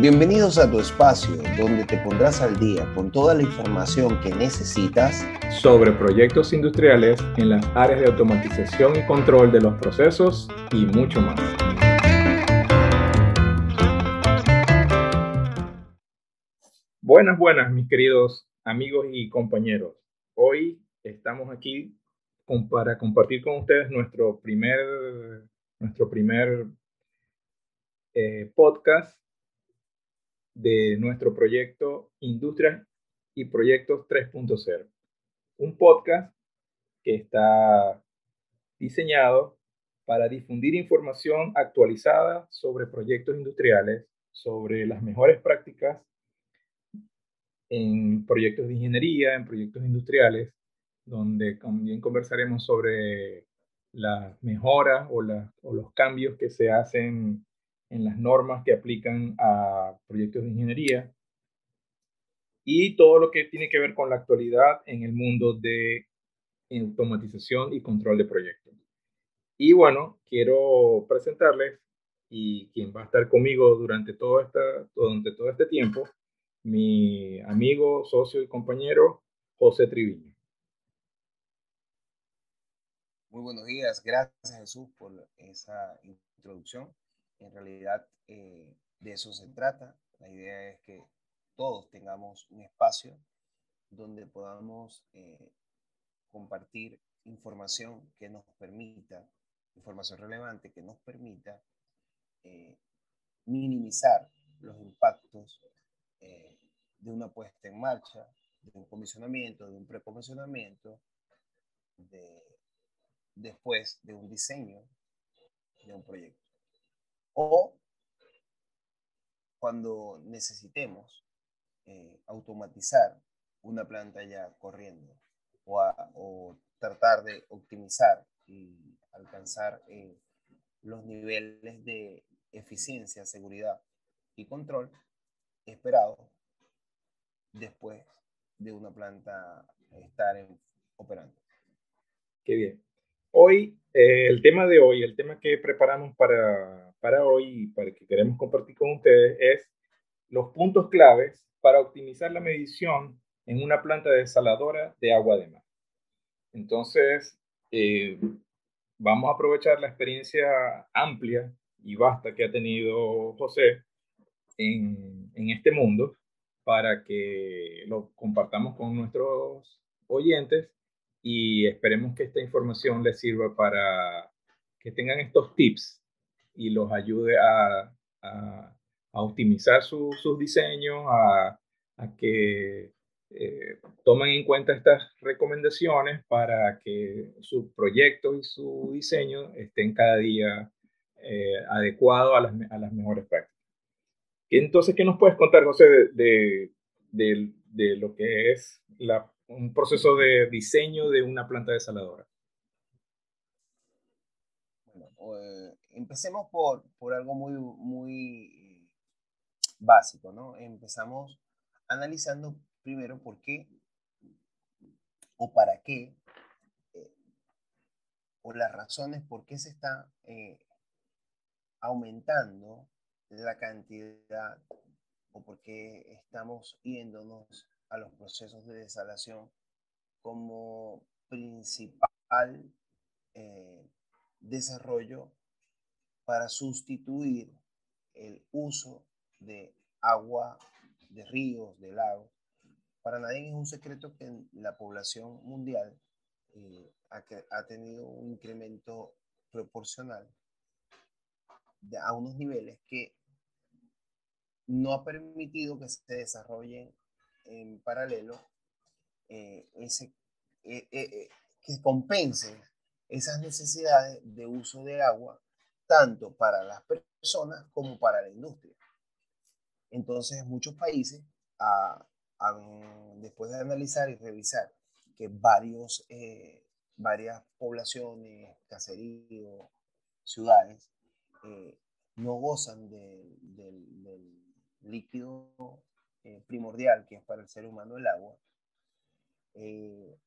Bienvenidos a tu espacio donde te pondrás al día con toda la información que necesitas sobre proyectos industriales en las áreas de automatización y control de los procesos y mucho más. Buenas, buenas, mis queridos amigos y compañeros. Hoy estamos aquí para compartir con ustedes nuestro primer, nuestro primer eh, podcast de nuestro proyecto Industria y Proyectos 3.0. Un podcast que está diseñado para difundir información actualizada sobre proyectos industriales, sobre las mejores prácticas en proyectos de ingeniería, en proyectos industriales, donde también conversaremos sobre las mejoras o, o los cambios que se hacen en las normas que aplican a proyectos de ingeniería y todo lo que tiene que ver con la actualidad en el mundo de automatización y control de proyectos. Y bueno, quiero presentarles y quien va a estar conmigo durante todo, esta, durante todo este tiempo, mi amigo, socio y compañero José Triviño. Muy buenos días, gracias Jesús por esa introducción. En realidad eh, de eso se trata. La idea es que todos tengamos un espacio donde podamos eh, compartir información que nos permita, información relevante que nos permita eh, minimizar los impactos de una puesta en marcha, de un comisionamiento, de un precomisionamiento, de, después de un diseño de un proyecto o cuando necesitemos eh, automatizar una planta ya corriendo o, tratar de optimizar y alcanzar eh, los niveles de eficiencia, seguridad y control esperados después de una planta estar operando. Qué bien. Hoy, eh, el tema de hoy, el tema que preparamos para para hoy y para que queremos compartir con ustedes es los puntos claves para optimizar la medición en una planta desaladora de agua de mar. Entonces, eh, vamos a aprovechar la experiencia amplia y vasta que ha tenido José en, en este mundo para que lo compartamos con nuestros oyentes y esperemos que esta información les sirva para que tengan estos tips y los ayude a, a, optimizar sus diseños, a, a que eh, tomen en cuenta estas recomendaciones para que su proyecto y su diseño estén cada día eh, adecuados a las, a las, mejores prácticas. Entonces, ¿qué nos puedes contar, José, de, de, de, lo que es la, un proceso de diseño de una planta desaladora? Bueno, pues empecemos por, por algo muy, muy básico, ¿no? Empezamos analizando primero por qué o para qué eh, o las razones por qué se está eh, aumentando la cantidad o por qué estamos yéndonos a los procesos de desalación como principal eh, desarrollo para sustituir el uso de agua de ríos, de lagos. Para nadie es un secreto que la población mundial eh, ha, tenido un incremento proporcional a unos niveles que no ha permitido que se desarrollen en paralelo eh, ese, eh, que compense esas necesidades de uso de agua tanto para las personas como para la industria. Entonces, muchos países, ah, después de analizar y revisar que varios, eh, varias poblaciones, caseríos, ciudades, eh, no gozan del líquido eh, primordial que es para el ser humano el agua,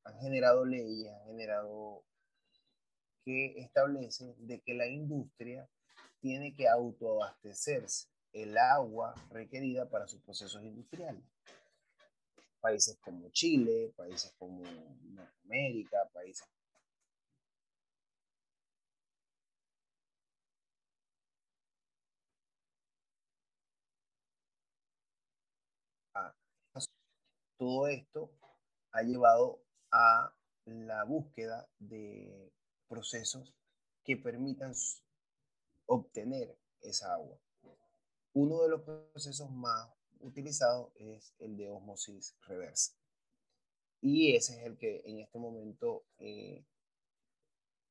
han generado leyes, han generado que establece de que la industria tiene que autoabastecerse el agua requerida para sus procesos industriales. Países como Chile, países como Norteamérica, países todo esto ha llevado a la búsqueda de procesos que permitan obtener esa agua. Uno de los procesos más utilizados es el de osmosis reversa. Y ese es el que en este momento eh,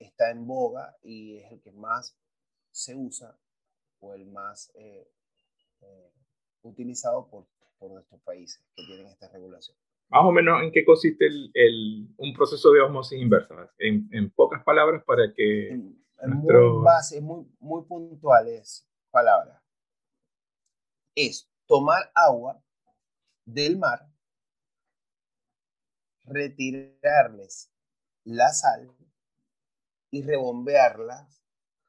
está en boga y es el que más se usa o el más eh, eh, utilizado por, por nuestros países que tienen esta regulación más o menos en qué consiste el, un proceso de osmosis inversa, en, en pocas palabras para que... En, muy base, muy, muy puntuales palabras. Es tomar agua del mar, retirarles la sal y rebombearla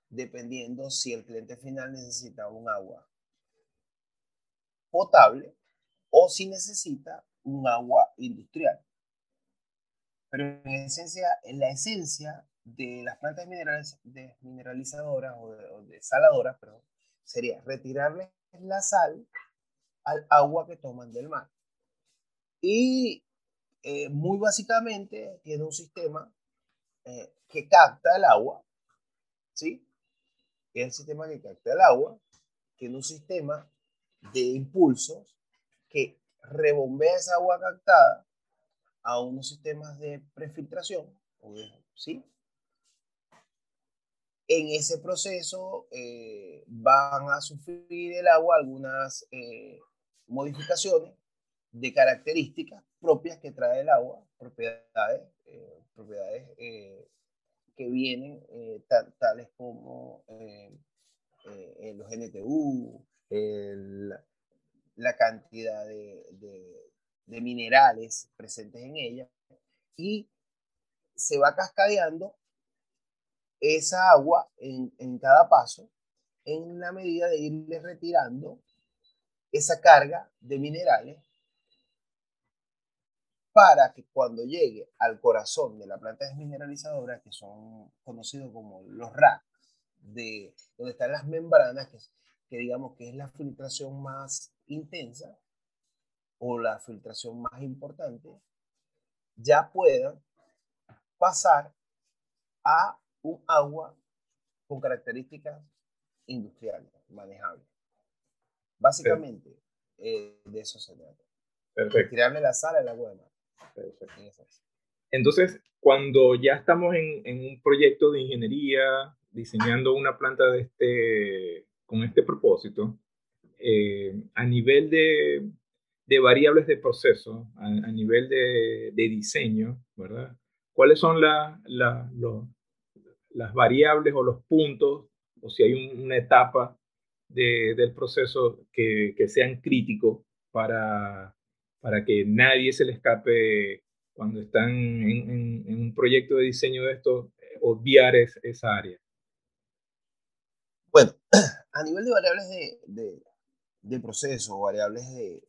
dependiendo si el cliente final necesita un agua potable o si necesita un agua industrial. Pero en esencia, en la esencia de las plantas minerales, mineralizadoras o de, saladoras, perdón, sería retirarle la sal al agua que toman del mar. Y eh, muy básicamente tiene un sistema eh, que capta el agua, ¿sí? el sistema que capta el agua, tiene un sistema de impulsos que rebombea esa agua captada a unos sistemas de prefiltración, ¿sí? En ese proceso eh, van a sufrir el agua algunas eh, modificaciones de características propias que trae el agua, propiedades, eh, propiedades que vienen tales como los NTU, el, la cantidad de, minerales presentes en ella y se va cascadeando esa agua en, cada paso en la medida de irle retirando esa carga de minerales para que cuando llegue al corazón de la planta desmineralizadora, que son conocidos como los racks, de donde están las membranas, que, que digamos que es la filtración más intensa o la filtración más importante, ya puedan pasar a un agua con características industriales, manejables. Básicamente, eh, de eso se trata. Perfecto. Tirarle la sal al agua de Entonces, cuando ya estamos en, en, un proyecto de ingeniería, diseñando una planta de este, con este propósito, eh, a nivel de, de, variables de proceso, a, nivel de, de, diseño, ¿verdad? ¿Cuáles son la, la, las variables o los puntos, o si hay una etapa del proceso que, que, sean críticos para, para que nadie se le escape cuando están en, en, un proyecto de diseño de esto, eh, obviar esa área? Bueno, a nivel de variables de, de proceso, variables de,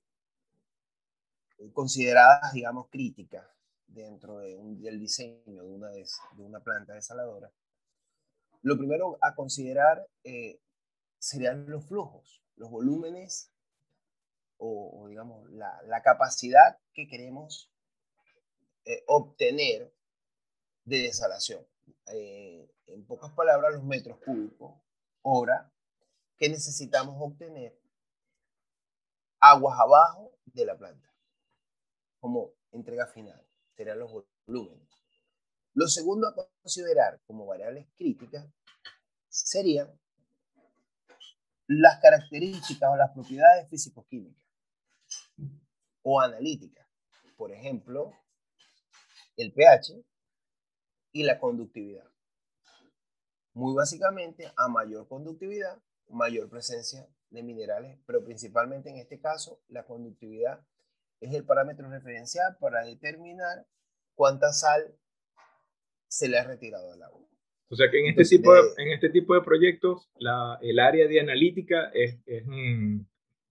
consideradas, digamos, críticas dentro de del diseño de una, de, una planta desaladora, lo primero a considerar eh, serían los flujos, los volúmenes o, digamos, la, la, capacidad que queremos eh, obtener de desalación. Eh, en pocas palabras, los metros cúbicos hora que necesitamos obtener aguas abajo de la planta, como entrega final, serán los volúmenes. Lo segundo a considerar como variables críticas serían las características o las propiedades físico-químicas o analíticas. Por ejemplo, el pH y la conductividad. Muy básicamente, a mayor conductividad, mayor presencia de minerales, pero principalmente en este caso la conductividad es el parámetro referencial para determinar cuánta sal se le ha retirado al agua. O sea que en este, tipo, de, en este tipo de proyectos la, el área de analítica es, es,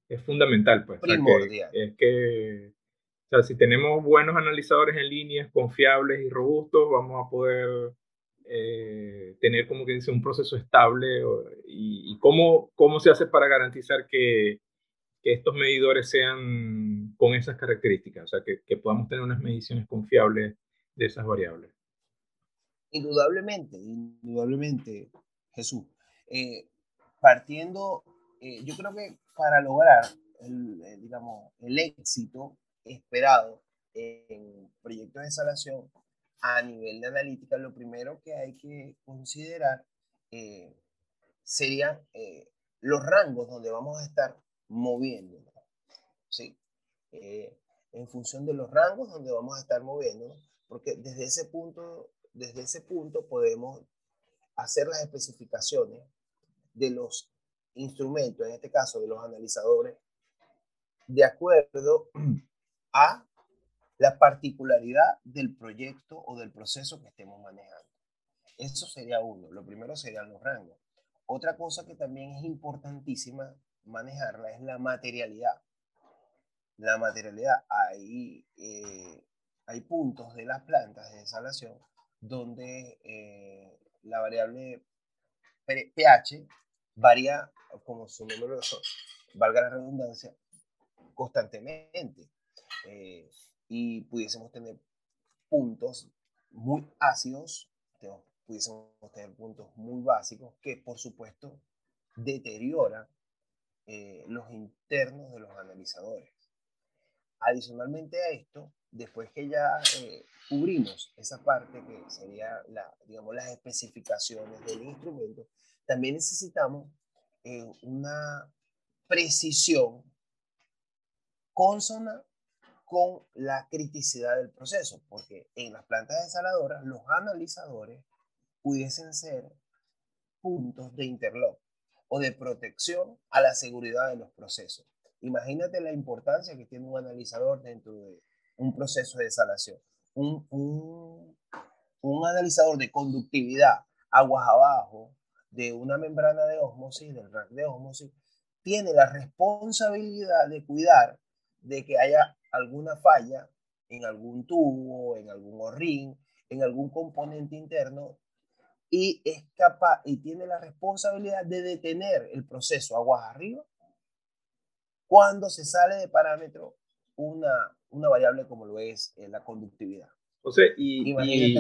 es fundamental. Pues. Primordial. es que, o sea, si tenemos buenos analizadores en línea, confiables y robustos, vamos a poder eh, tener como que dice un proceso estable y, y, cómo, cómo se hace para garantizar que, que, estos medidores sean con esas características, o sea, que, que podamos tener unas mediciones confiables de esas variables. Indudablemente, indudablemente, Jesús. Eh, partiendo, eh, yo creo que para lograr el, digamos, el éxito esperado en proyectos de instalación a nivel de analítica, lo primero que hay que considerar eh, serían los rangos donde vamos a estar moviéndonos. ¿sí? en función de los rangos donde vamos a estar moviéndonos, porque desde ese punto desde ese punto podemos hacer las especificaciones de los instrumentos, en este caso de los analizadores, de acuerdo a la particularidad del proyecto o del proceso que estemos manejando. Eso sería uno. Lo primero serían los rangos. Otra cosa que también es importantísima manejarla es la materialidad. La materialidad, hay, eh, hay puntos de las plantas de desalación donde eh, la variable pH varía, como su nombre lo valga la redundancia, constantemente. Eh, y pudiésemos tener puntos muy ácidos, pudiésemos tener puntos muy básicos que, por supuesto, deterioran eh, los internos de los analizadores. Adicionalmente a esto, después que ya eh, cubrimos esa parte que sería la, digamos, las especificaciones del instrumento, también necesitamos eh, una precisión consona con la criticidad del proceso, porque en las plantas desaladoras los analizadores pudiesen ser puntos de interlock o de protección a la seguridad de los procesos. Imagínate la importancia que tiene un analizador dentro de un proceso de desalación. Un, un, un analizador de conductividad, aguas abajo, de una membrana de osmosis, del rack de osmosis, tiene la responsabilidad de cuidar de que haya alguna falla en algún tubo, en algún orrín, en algún componente interno y es capaz y tiene la responsabilidad de detener el proceso aguas arriba cuando se sale de parámetro una, una variable como lo es eh, la conductividad. O sea, y, y,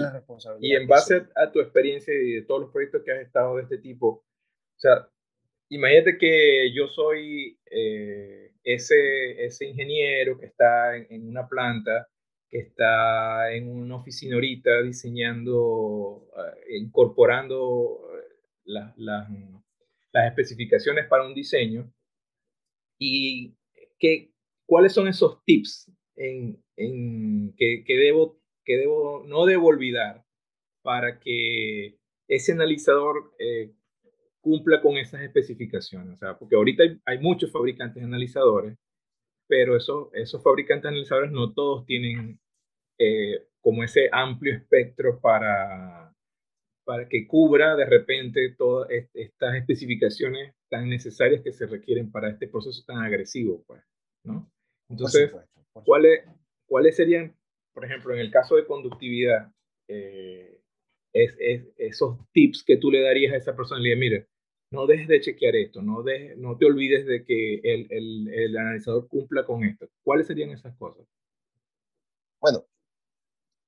y en base a tu experiencia y de todos los proyectos que has estado de este tipo, o sea, imagínate que yo soy eh, ese, ese ingeniero que está en, una planta, que está en una oficina ahorita diseñando, eh, incorporando las, las especificaciones para un diseño. Y que ¿cuáles son esos tips en, en que, que, debo, que debo, no debo olvidar para que ese analizador eh, cumpla con esas especificaciones? O sea, porque ahorita hay, hay muchos fabricantes analizadores, pero esos, esos fabricantes analizadores no todos tienen eh, como ese amplio espectro para, para que cubra de repente todas estas especificaciones tan necesarias que se requieren para este proceso tan agresivo, pues, ¿no? Entonces, ¿cuáles, ¿cuáles serían, por ejemplo, en el caso de conductividad, eh, es, esos tips que tú le darías a esa persona? Le mire, no dejes de chequear esto, no, no te olvides de que el, el, el, analizador cumpla con esto. ¿Cuáles serían esas cosas? Bueno,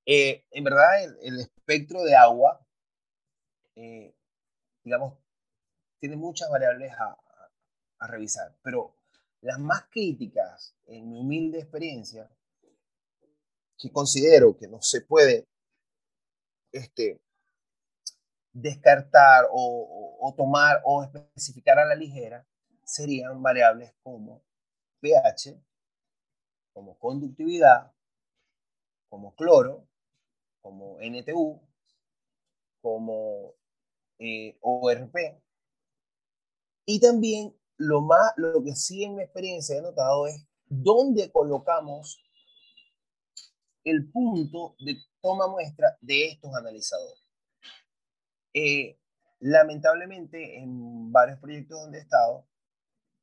eh, en verdad el, espectro de agua, eh, digamos, tiene muchas variables a, a revisar, pero las más críticas, en mi humilde experiencia, que considero que no se puede este, descartar o, tomar o especificar a la ligera, serían variables como pH, como conductividad, como cloro, como NTU, como eh, ORP, y también lo, más, lo que sí en mi experiencia he notado es dónde colocamos el punto de toma muestra de estos analizadores. Eh, lamentablemente, en varios proyectos donde he estado,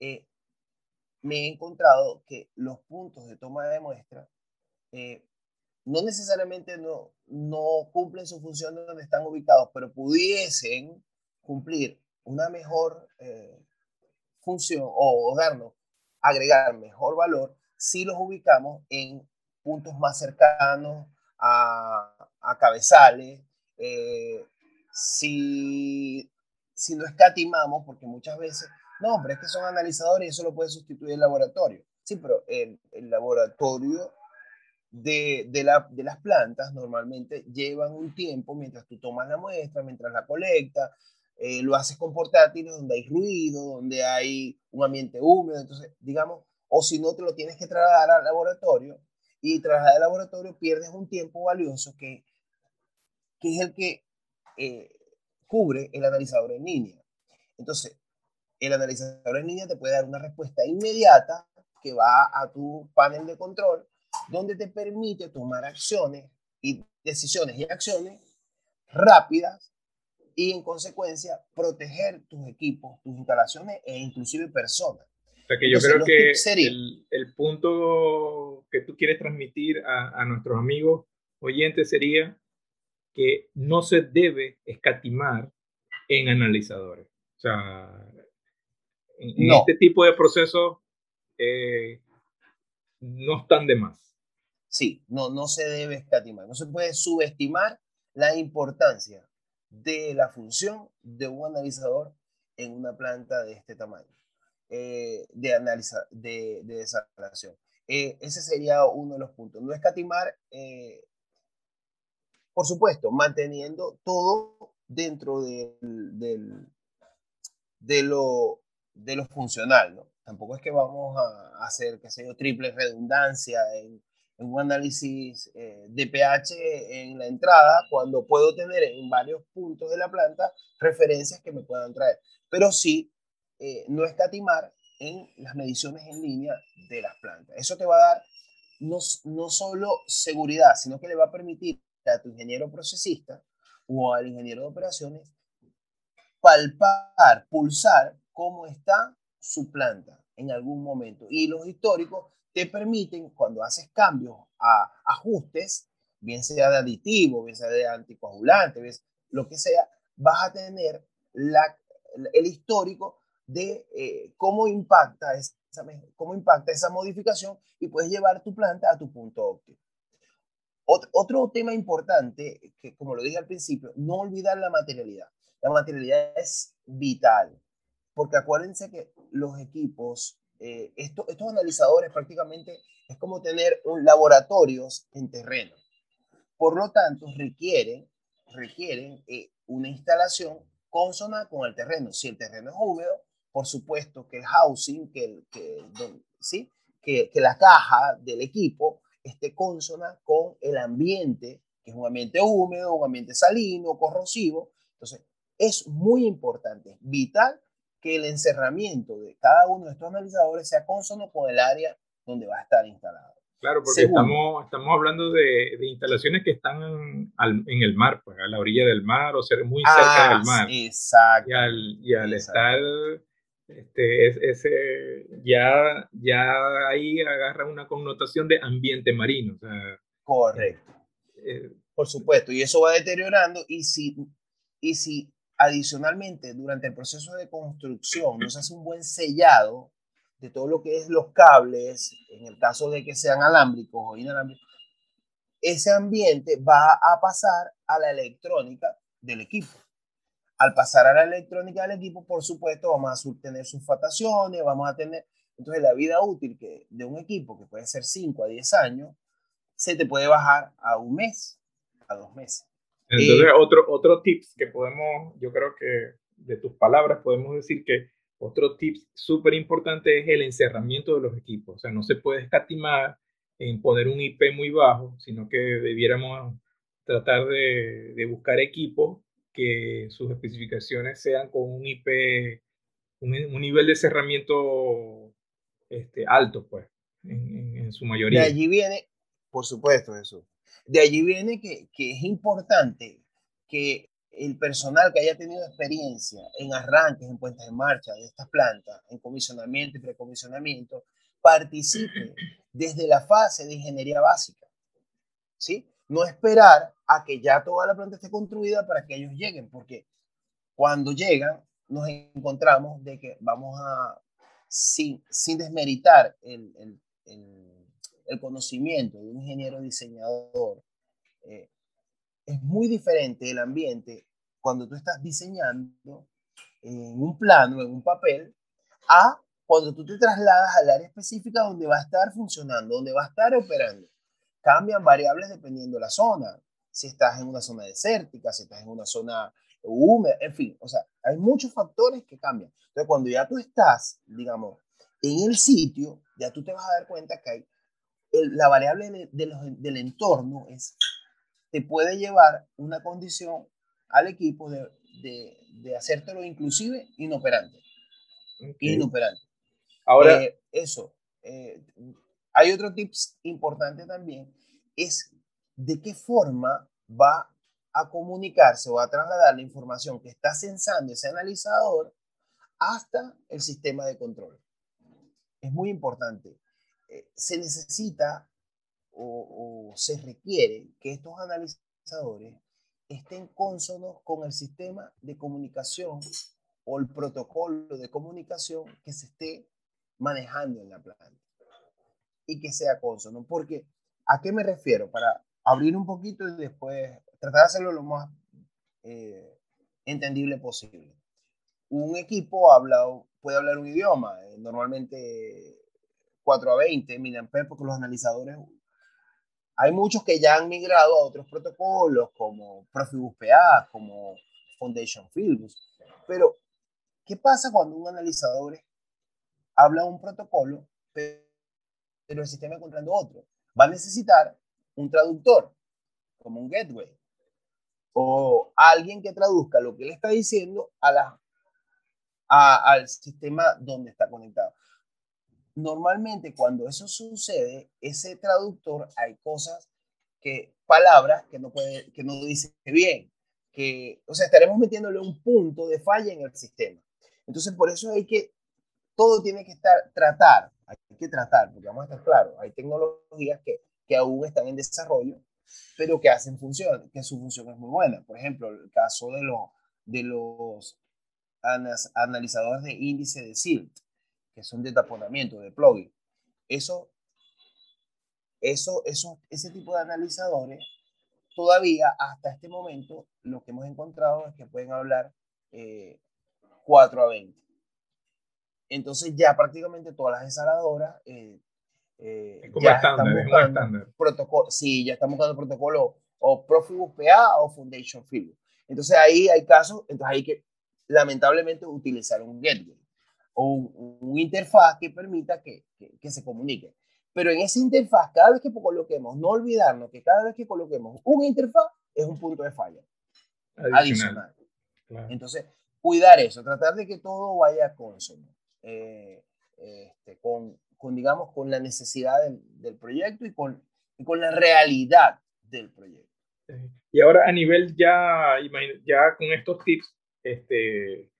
eh, me he encontrado que los puntos de toma de muestra eh, no necesariamente no, no cumplen su función donde están ubicados, pero pudiesen cumplir una mejor función o, darnos, agregar mejor valor si los ubicamos en puntos más cercanos a, a cabezales, eh, si, si no escatimamos, porque muchas veces, no, pero es que son analizadores y eso lo puede sustituir el laboratorio. Sí, pero el, el laboratorio de, de, la, de, las plantas normalmente llevan un tiempo mientras tú tomas la muestra, mientras la colectas, eh, lo haces con portátiles donde hay ruido, donde hay un ambiente húmedo, entonces, digamos, o si no te lo tienes que trasladar al laboratorio y trasladar al laboratorio pierdes un tiempo valioso que, que es el que eh, cubre el analizador en línea. Entonces, el analizador en línea te puede dar una respuesta inmediata que va a tu panel de control, donde te permite tomar acciones y decisiones y acciones rápidas y en consecuencia proteger tus equipos, tus instalaciones e inclusive personas. O sea que yo creo que el, el, punto que tú quieres transmitir a, a, nuestros amigos oyentes sería que no se debe escatimar en analizadores. O sea, en, este tipo de procesos eh, no están de más. Sí, no, no se debe escatimar. No se puede subestimar la importancia de la función de un analizador en una planta de este tamaño, eh, de, analiza, de, de desalación. Eh, ese sería uno de los puntos. No escatimar, eh, por supuesto, manteniendo todo dentro de, lo, funcional, ¿no? Tampoco es que vamos a hacer, qué sé triple redundancia en en un análisis eh, de pH en la entrada cuando puedo tener en varios puntos de la planta referencias que me puedan traer. Pero sí, eh, no escatimar en las mediciones en línea de las plantas. Eso te va a dar no, no solo seguridad, sino que le va a permitir a tu ingeniero procesista o al ingeniero de operaciones palpar, pulsar cómo está su planta en algún momento. Y los históricos te permiten, cuando haces cambios a ajustes, bien sea de aditivo, bien sea de anticoagulante, lo que sea, vas a tener la, el histórico de eh, cómo, impacta esa, cómo impacta esa modificación y puedes llevar tu planta a tu punto óptimo. Otro tema importante, que como lo dije al principio, no olvidar la materialidad. La materialidad es vital, porque acuérdense que los equipos eh, estos analizadores prácticamente es como tener un laboratorios en terreno. Por lo tanto, requieren, requieren eh, una instalación consona con el terreno. Si el terreno es húmedo, por supuesto que el housing, que, que, ¿sí? que, que la caja del equipo esté consona con el ambiente, que es un ambiente húmedo, un ambiente salino, corrosivo. Entonces, es muy importante, vital que el encerramiento de cada uno de estos analizadores sea consono con el área donde va a estar instalado. Claro, porque estamos, estamos hablando de, de instalaciones que están en el mar, pues a la orilla del mar o ser muy cerca del ah, mar. Exacto. Y al, y al estar, este, ese, ya, ya ahí agarra una connotación de ambiente marino. O sea, Correcto. Eh, Por supuesto, y eso va deteriorando y si, y si Adicionalmente, durante el proceso de construcción no se hace un buen sellado de todo lo que es los cables, en el caso de que sean alámbricos o inalámbricos, ese ambiente va a pasar a la electrónica del equipo. Al pasar a la electrónica del equipo, por supuesto, vamos a tener sulfataciones, vamos a tener, entonces la vida útil que, de un equipo, que puede ser 5 a 10 años, se te puede bajar a un mes, a dos meses. Entonces, otro, otro tips que podemos, yo creo que de tus palabras podemos decir que otro tips súper importante es el encerramiento de los equipos. O sea, no se puede escatimar en poner un IP muy bajo, sino que debiéramos tratar de, de buscar equipos que sus especificaciones sean con un IP, un, un nivel de cerramiento este, alto, pues, en, en, su mayoría. De allí viene, por supuesto, eso. De allí viene que, que es importante que el personal que haya tenido experiencia en arranques, en puestas en marcha de estas plantas, en comisionamiento y precomisionamiento, participe desde la fase de ingeniería básica. ¿Sí? No esperar a que ya toda la planta esté construida para que ellos lleguen, porque cuando llegan nos encontramos de que vamos a, sin, sin desmeritar el, el, el, conocimiento de un ingeniero diseñador, eh, es muy diferente el ambiente cuando tú estás diseñando en un plano, en un papel, a cuando tú te trasladas al área específica donde va a estar funcionando, donde va a estar operando. Cambian variables dependiendo de la zona. Si estás en una zona desértica, si estás en una zona húmeda, en fin, o sea, hay muchos factores que cambian. Entonces, cuando ya tú estás, digamos, en el sitio, ya tú te vas a dar cuenta que hay la variable del entorno es te puede llevar una condición al equipo de, de, de hacértelo inclusive inoperante. Inoperante. Ahora, eh, eso. Eh, hay otro tips importante también, es de qué forma va a comunicarse o a trasladar la información que está censando ese analizador hasta el sistema de control. Es muy importante. Eh, se necesita o, se requiere que estos analizadores estén consonos con el sistema de comunicación o el protocolo de comunicación que se esté manejando en la planta y que sea consono. Porque, ¿a qué me refiero? Para abrir un poquito y después tratar de hacerlo lo más eh, entendible posible. Un equipo habla, puede hablar un idioma, eh, normalmente 4 a 20 miliamperes, porque los analizadores hay muchos que ya han migrado a otros protocolos como Profibus PA, como Foundation Films. Pero, ¿qué pasa cuando un analizador habla un protocolo, pero el sistema encontrando otro? Va a necesitar un traductor, como un gateway, o alguien que traduzca lo que él está diciendo a la, al sistema donde está conectado normalmente cuando eso sucede, ese traductor hay cosas que, palabras que no puede, que no dice bien, que, o sea, estaremos metiéndole un punto de falla en el sistema. Entonces, por eso hay que, todo tiene que estar, tratar, hay que tratar, porque vamos a estar claros, hay tecnologías que, que aún están en desarrollo, pero que hacen función, que su función es muy buena. Por ejemplo, el caso de, lo, de los analizadores de índice de SILT que son de taponamiento, de plugin. Eso, eso, eso, ese tipo de analizadores, todavía hasta este momento, lo que hemos encontrado es que pueden hablar 4 eh, a 20. Entonces ya prácticamente todas las desaladoras eh, eh, ya están buscando protocolo, sí, ya están buscando protocolo o Profibus PA o Foundation Field. Entonces ahí hay casos, entonces hay que lamentablemente utilizar un gateway o un, interfaz que permita que, que, se comunique. Pero en esa interfaz, cada vez que coloquemos, no olvidarnos que cada vez que coloquemos una interfaz es un punto de falla adicional. Entonces, cuidar eso, tratar de que todo vaya consono, eh, este, con, con, digamos, con la necesidad del, del proyecto y con, y con la realidad del proyecto. Y ahora a nivel ya, ya con estos tips, este,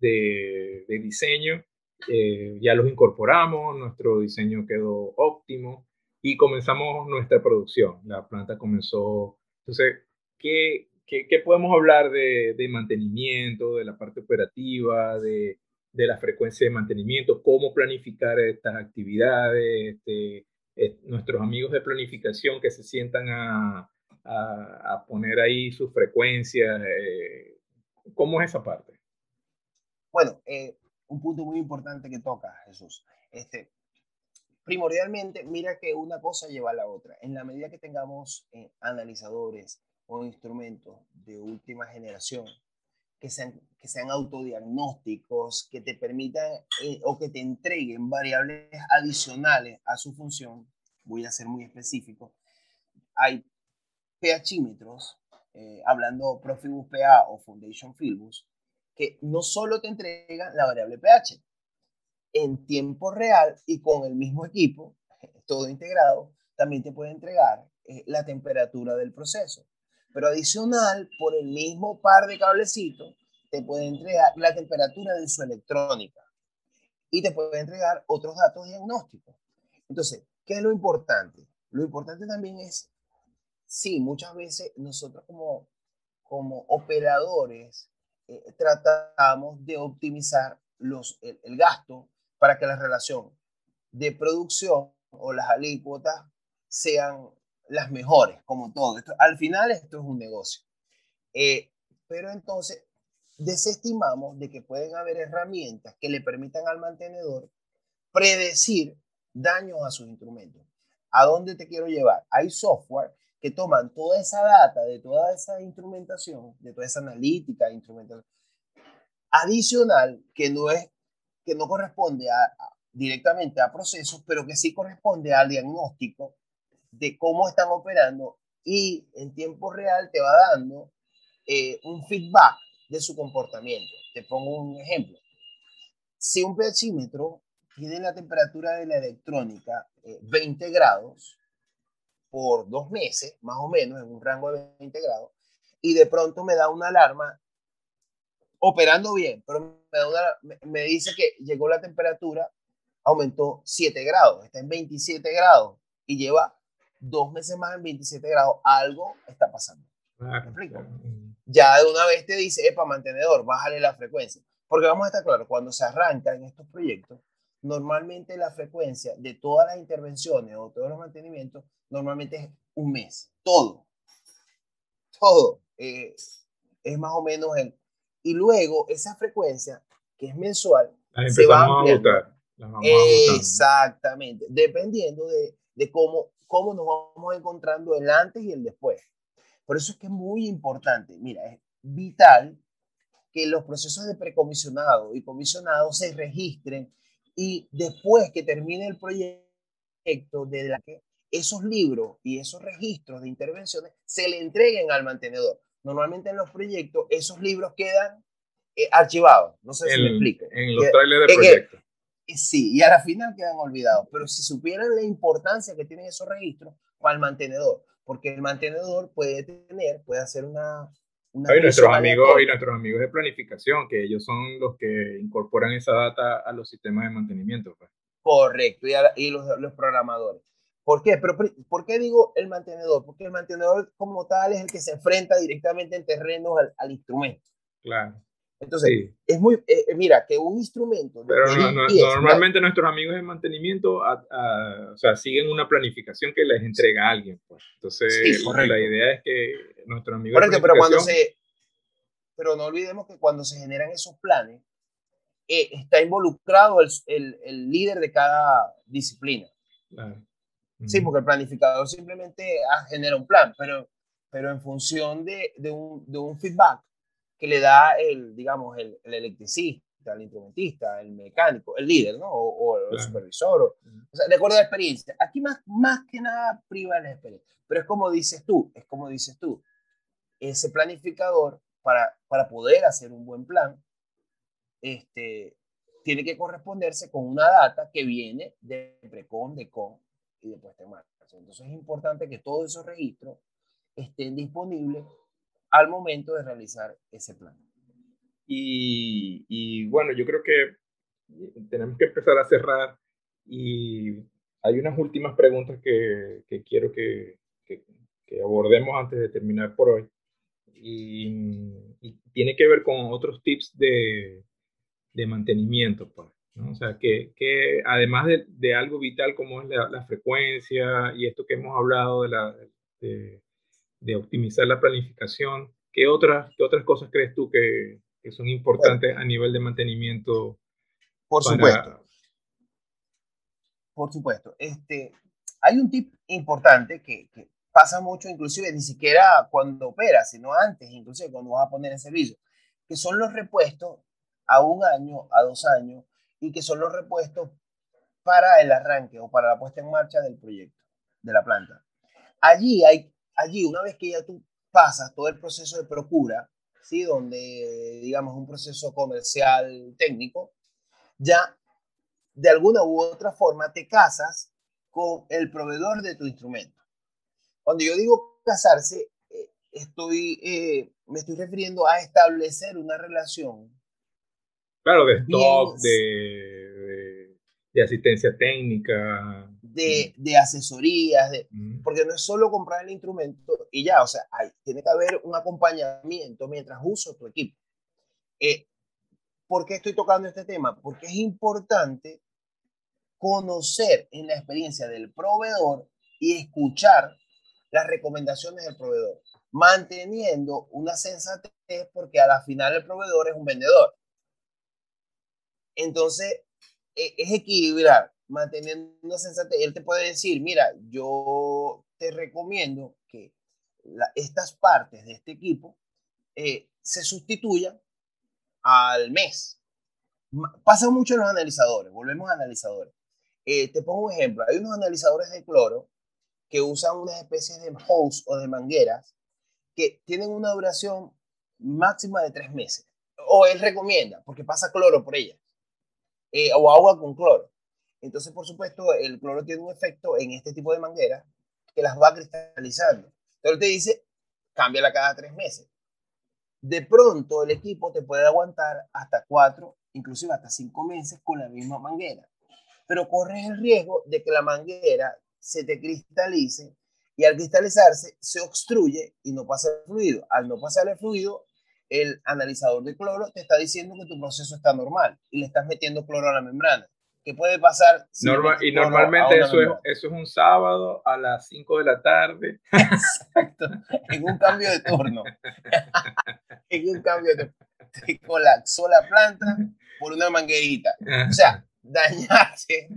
de, diseño, eh, ya los incorporamos, nuestro diseño quedó óptimo y comenzamos nuestra producción. La planta comenzó. Entonces, ¿qué, qué, qué podemos hablar de, de, mantenimiento, de la parte operativa, de, de, la frecuencia de mantenimiento, cómo planificar estas actividades? Este, eh, nuestros amigos de planificación que se sientan a, a, poner ahí sus frecuencias. Eh, ¿Cómo es esa parte? Bueno, eh, un punto muy importante que toca, Jesús. Este, primordialmente, mira que una cosa lleva a la otra. En la medida que tengamos eh, analizadores o instrumentos de última generación que sean, que sean autodiagnósticos, que te permitan eh, o que te entreguen variables adicionales a su función, voy a ser muy específico, hay pHímetros, hablando Profibus PA o Foundation Filbus, que no solo te entrega la variable pH, en tiempo real y con el mismo equipo, todo integrado, también te puede entregar eh, la temperatura del proceso. Pero adicional, por el mismo par de cablecitos, te puede entregar la temperatura de su electrónica y te puede entregar otros datos diagnósticos. Entonces, ¿qué es lo importante? Lo importante también es, sí, muchas veces nosotros como, como operadores eh, tratamos de optimizar los, el, gasto para que la relación de producción o las alícuotas sean las mejores, como todo. Al final esto es un negocio. Eh, pero entonces desestimamos de que pueden haber herramientas que le permitan al mantenedor predecir daños a sus instrumentos. ¿A dónde te quiero llevar? Hay software que toman toda esa data de toda esa instrumentación, de toda esa analítica, instrumentación, adicional que no es que no corresponde directamente a procesos, pero que sí corresponde al diagnóstico de cómo están operando y en tiempo real te va dando eh, un feedback de su comportamiento. Te pongo un ejemplo. Si un pHímetro tiene la temperatura de la electrónica 20 eh, grados por dos meses, más o menos, en un rango de 20 grados, y de pronto me da una alarma operando bien, pero me, me dice que llegó la temperatura, aumentó 7 grados, está en 27 grados y lleva dos meses más en 27 grados, algo está pasando. Ya de una vez te dice, epa, mantenedor, bájale la frecuencia. Porque vamos a estar claros, cuando se arranca en estos proyectos, normalmente la frecuencia de todas las intervenciones o todos los mantenimientos, normalmente es un mes. Todo. Todo. Eh, es más o menos el... Y luego esa frecuencia, que es mensual, se va a ampliar. Exactamente. Dependiendo de, de cómo cómo nos vamos encontrando el antes y el después. Por eso es que es muy importante, mira, es vital que los procesos de precomisionado y comisionado se registren y después que termine el proyecto, de la que esos libros y esos registros de intervenciones se le entreguen al mantenedor. Normalmente en los proyectos esos libros quedan eh, archivados. No sé si me explico. En los trailers de proyecto. Sí, y a la final quedan olvidados. Pero si supieran la importancia que tienen esos registros para el mantenedor, porque el mantenedor puede tener, puede hacer una... una y, nuestros amigos, y nuestros amigos de planificación, que ellos son los que incorporan esa data a los sistemas de mantenimiento. Pues. Correcto, y, los, los, programadores. ¿Por qué? Pero, ¿Por qué digo el mantenedor? Porque el mantenedor como tal es el que se enfrenta directamente en terrenos al, al instrumento. Claro. Entonces, es muy, eh, eh, mira, que un instrumento... Pero normalmente nuestros amigos de mantenimiento o sea, siguen una planificación que les entrega alguien. Pues. Entonces, la idea es que nuestros amigos... Correcto, pero cuando se... Pero no olvidemos que cuando se generan esos planes, eh, está involucrado el, el, el, líder de cada disciplina. Sí, porque el planificador simplemente ah, genera un plan, pero, pero en función de, de, un, de un feedback que le da el, digamos, el, el electricista, el instrumentista, el mecánico, el líder, ¿no? O, el supervisor. O, sea, de acuerdo a la experiencia. Aquí más, más que nada priva la experiencia. Pero es como dices tú, es como dices tú. Ese planificador, para, para poder hacer un buen plan, este, tiene que corresponderse con una data que viene de precon, de con y de puesta en marcha. Entonces es importante que todos esos registros estén disponibles al momento de realizar ese plan. Y, y, bueno, yo creo que tenemos que empezar a cerrar y hay unas últimas preguntas que, que quiero que, que, abordemos antes de terminar por hoy. Y, tiene que ver con otros tips de, de mantenimiento. Pues, ¿no? O sea, que, que además de, de, algo vital como es la, la, frecuencia y esto que hemos hablado de la, de, de optimizar la planificación. ¿Qué otras, qué otras cosas crees tú que, que son importantes a nivel de mantenimiento? Por supuesto. Por supuesto. Este, hay un tip importante que, que, pasa mucho, inclusive ni siquiera cuando operas, sino antes, inclusive cuando vas a poner en servicio, que son los repuestos a un año, a dos años, y que son los repuestos para el arranque o para la puesta en marcha del proyecto, de la planta. Allí hay allí, una vez que ya tú pasas todo el proceso de procura, ¿sí? donde, digamos, un proceso comercial técnico, ya de alguna u otra forma te casas con el proveedor de tu instrumento. Cuando yo digo casarse, eh, estoy, eh, me estoy refiriendo a establecer una relación. Claro, de stock, de, de, asistencia técnica. De, de asesorías, de, porque no es solo comprar el instrumento y ya, o sea, hay, tiene que haber un acompañamiento mientras uso tu equipo. Eh, ¿Por qué estoy tocando este tema? Porque es importante conocer en la experiencia del proveedor y escuchar las recomendaciones del proveedor, manteniendo una sensatez porque a la final el proveedor es un vendedor. Entonces, e, es equilibrar, manteniendo sensatez. Él te puede decir, mira, yo te recomiendo que estas partes de este equipo eh, se sustituyan al mes. Pasa mucho en los analizadores, volvemos a analizadores. Eh, te pongo un ejemplo, hay unos analizadores de cloro que usan unas especies de hose o de mangueras que tienen una duración máxima de tres meses. O él recomienda, porque pasa cloro por ella. Eh, o agua con cloro. Entonces, por supuesto, el cloro tiene un efecto en este tipo de mangueras que las va cristalizando. Entonces te dice, cámbiala cada tres meses. De pronto el equipo te puede aguantar hasta cuatro, inclusive hasta cinco meses con la misma manguera. Pero corres el riesgo de que la manguera se te cristalice y al cristalizarse se obstruye y no pasa el fluido. Al no pasar el fluido, el analizador de cloro te está diciendo que tu proceso está normal y le estás metiendo cloro a la membrana. ¿Qué puede pasar? y normalmente eso es, eso es un sábado a las 5 de la tarde. Exacto, en un cambio de turno. en un cambio de Te colapsó la planta por una manguerita. O sea, dañaste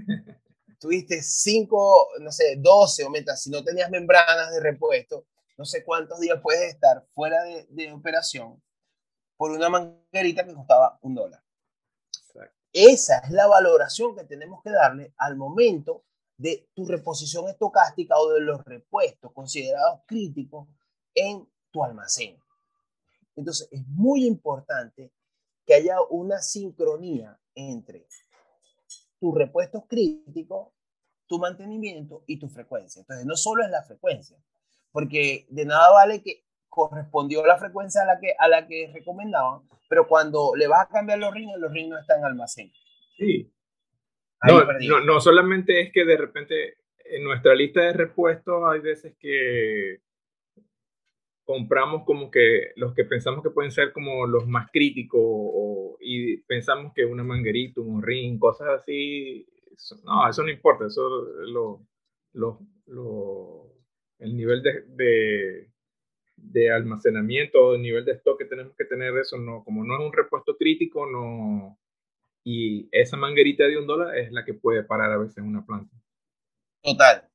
tuviste 5, no sé, 12 o mientras si no tenías membranas de repuesto, no sé cuántos días puedes estar fuera de, operación por una manguerita que costaba un dólar. Esa es la valoración que tenemos que darle al momento de tu reposición estocástica o de los repuestos considerados críticos en tu almacén. Entonces, es muy importante que haya una sincronía entre tus repuestos críticos, tu mantenimiento y tu frecuencia. Entonces, no solo es la frecuencia, porque de nada vale que correspondió la frecuencia a la que, a la que recomendaban, pero cuando le vas a cambiar los rines, los rines no están en almacén. Sí. No, no, no, solamente es que de repente en nuestra lista de repuestos hay veces que compramos como que los que pensamos que pueden ser como los más críticos y pensamos que una manguerita, un ring, cosas así, no, eso no importa, eso lo, lo, lo el nivel de, de, de, almacenamiento, el nivel de stock que tenemos que tener, eso no, como no es un repuesto crítico, no, y esa manguerita de un dólar es la que puede parar a veces una planta. Total,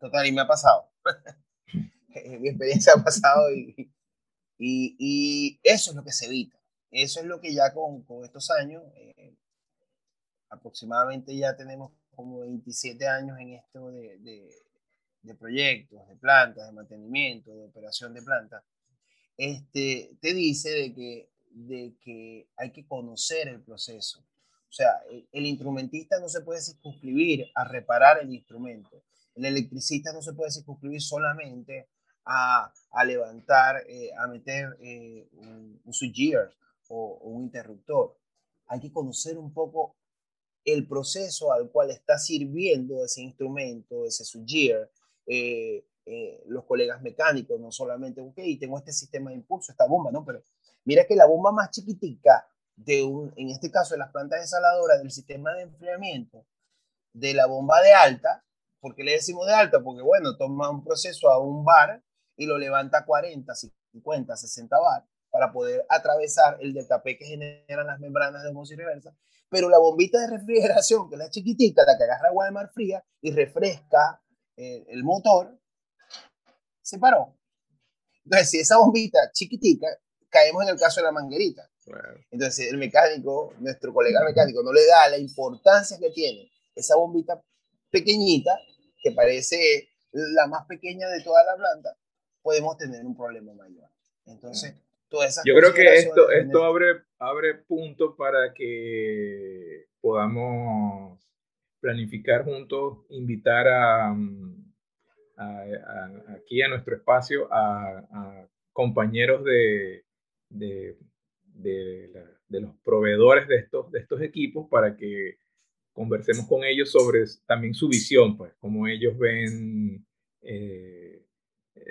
total, y me ha pasado. mi experiencia ha pasado y, y, eso es lo que se evita. Eso es lo que ya con, con estos años, eh, aproximadamente ya tenemos como 27 años en esto de, de, proyectos, de plantas, de mantenimiento, de operación de plantas, este, te dice de que, de que hay que conocer el proceso. O sea, el, instrumentista no se puede circunscribir a reparar el instrumento. El electricista no se puede circunscribir solamente a, a levantar, eh, a meter eh, un, un switchgear o, un interruptor. Hay que conocer un poco el proceso al cual está sirviendo ese instrumento, ese switchgear, eh, los colegas mecánicos, no solamente, ok, tengo este sistema de impulso, esta bomba, ¿no? Pero mira que la bomba más chiquitica de un, en este caso de las plantas desaladoras, del sistema de enfriamiento, de la bomba de alta, ¿por qué le decimos de alta? Porque, bueno, toma un proceso a un bar y lo levanta a 40, 50, 60 bar para poder atravesar el deltapé que generan las membranas de y reversa. Pero la bombita de refrigeración, que es la chiquitita, la que agarra agua de mar fría y refresca eh, el motor, se paró. Entonces, si esa bombita chiquitica, caemos en el caso de la manguerita. Entonces, el mecánico, nuestro colega mecánico, no le da la importancia que tiene esa bombita pequeñita, que parece la más pequeña de toda la planta, podemos tener un problema mayor. Entonces, todas esas Yo creo que esto, esto abre, abre punto para que podamos planificar juntos, invitar a, a, aquí a nuestro espacio a, compañeros de, de, los proveedores de estos, de estos equipos para que conversemos con ellos sobre también su visión, pues, cómo ellos ven eh,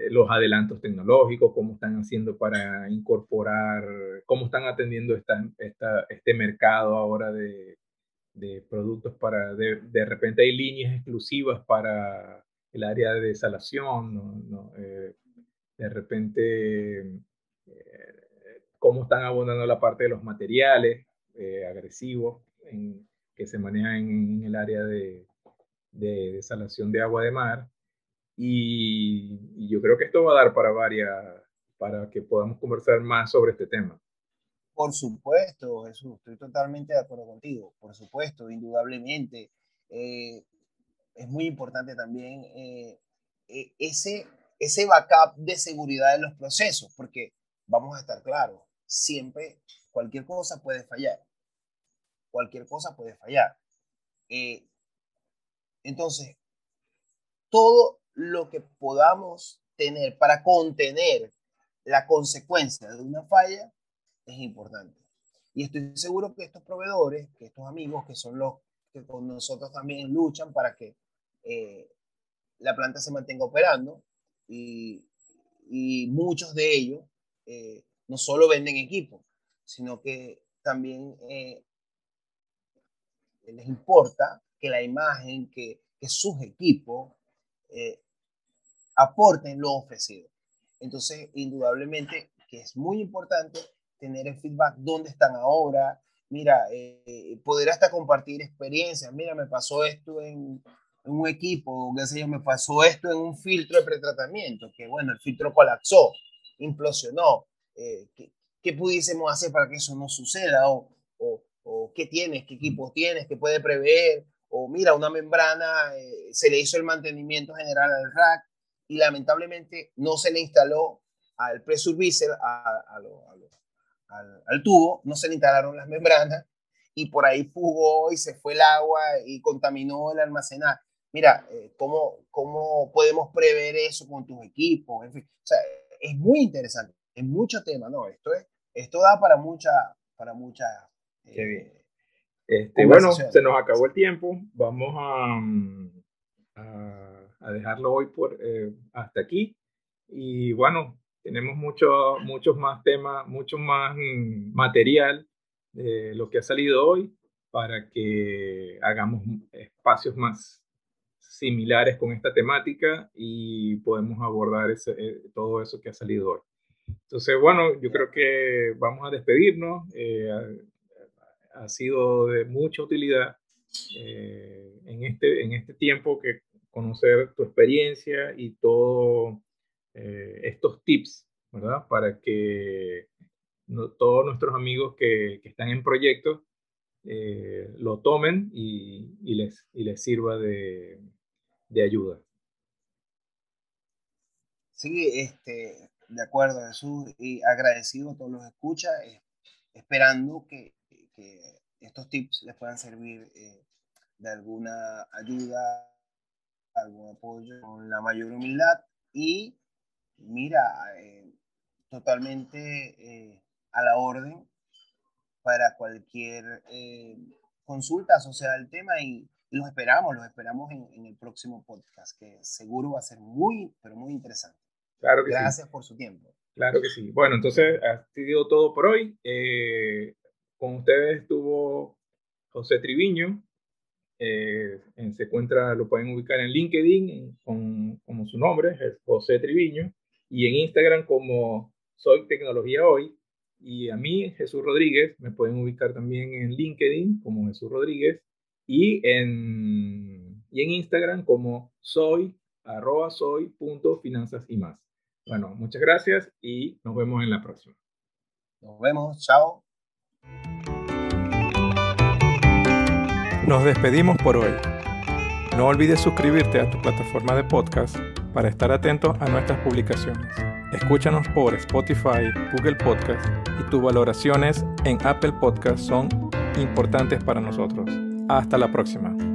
los adelantos tecnológicos, cómo están haciendo para incorporar, cómo están atendiendo esta, este mercado ahora de, de productos para, de, de, repente hay líneas exclusivas para el área de desalación, ¿no? Eh, de repente eh, cómo están abundando la parte de los materiales eh, agresivos que se manejan en, el área de, de, desalación de agua de mar. Y, y, yo creo que esto va a dar para varias, para que podamos conversar más sobre este tema. Por supuesto, Jesús, estoy totalmente de acuerdo contigo. Por supuesto, indudablemente. Eh, es muy importante también eh, e, ese, backup de seguridad de los procesos, porque vamos a estar claros, siempre cualquier cosa puede fallar. Cualquier cosa puede fallar. Eh, entonces, todo lo que podamos tener para contener la consecuencia de una falla es importante. Y estoy seguro que estos proveedores, que estos amigos, que son los que con nosotros también luchan para que eh, la planta se mantenga operando y, muchos de ellos eh, no solo venden equipos, sino que también eh, les importa que la imagen, que, que sus equipos aporten lo ofrecido. Entonces, indudablemente que es muy importante tener el feedback, dónde están ahora, mira, eh, poder hasta compartir experiencias, mira, me pasó esto en, un equipo, qué sé yo, me pasó esto en un filtro de pretratamiento, que bueno, el filtro colapsó, implosionó, eh, ¿qué, pudiésemos hacer para que eso no suceda? O, o, qué tienes, qué equipo tienes, qué puede prever, o mira, una membrana, eh, se le hizo el mantenimiento general al rack y lamentablemente no se le instaló al pressure a, a, a, al, tubo, no se le instalaron las membranas y por ahí fugó y se fue el agua y contaminó el almacenaje. Mira, eh, ¿cómo, ¿cómo podemos prever eso con tus equipos? En fin, o sea, es muy interesante, es mucho tema, ¿no? Esto, es, esto da para mucha, para mucha... Qué bien. Eh, este, bueno, se nos acabó el tiempo, vamos a, a, dejarlo hoy por, eh, hasta aquí. Y bueno, tenemos mucho, muchos más temas, mucho más mm, material de lo que ha salido hoy para que hagamos espacios más similares con esta temática y podemos abordar ese, eh, todo eso que ha salido hoy. Entonces, bueno, yo creo que vamos a despedirnos. Eh, ha, sido de mucha utilidad eh, en, este, en este tiempo que conocer tu experiencia y todo eh, estos tips, ¿verdad? Para que todos nuestros amigos que, que están en proyectos eh, lo tomen y, y, les, y les sirva de, de, ayuda. Sí, este, de acuerdo, Jesús, y agradecido a todos los escuchas, eh, esperando que, que, estos tips les puedan servir de alguna ayuda, algún apoyo con la mayor humildad y mira, eh, totalmente eh, a la orden para cualquier eh, consulta asociada al tema y, los esperamos, los esperamos en, el próximo podcast, que seguro va a ser muy, pero muy interesante. Claro que Gracias por su tiempo. Claro que sí. Bueno, entonces ha sido todo por hoy. con ustedes estuvo José Triviño. se encuentra, lo pueden ubicar en LinkedIn con, como su nombre, es José Triviño y en Instagram como Soy Tecnología Hoy. Y a mí, Jesús Rodríguez, me pueden ubicar también en LinkedIn como Jesús Rodríguez y en, y en Instagram como soy, arroba soy punto finanzas y más. Bueno, muchas gracias y nos vemos en la próxima. Nos vemos, chao. Nos despedimos por hoy. No olvides suscribirte a tu plataforma de podcast para estar atento a nuestras publicaciones. Escúchanos por Spotify, Google Podcast y tus valoraciones en Apple Podcast son importantes para nosotros. Hasta la próxima.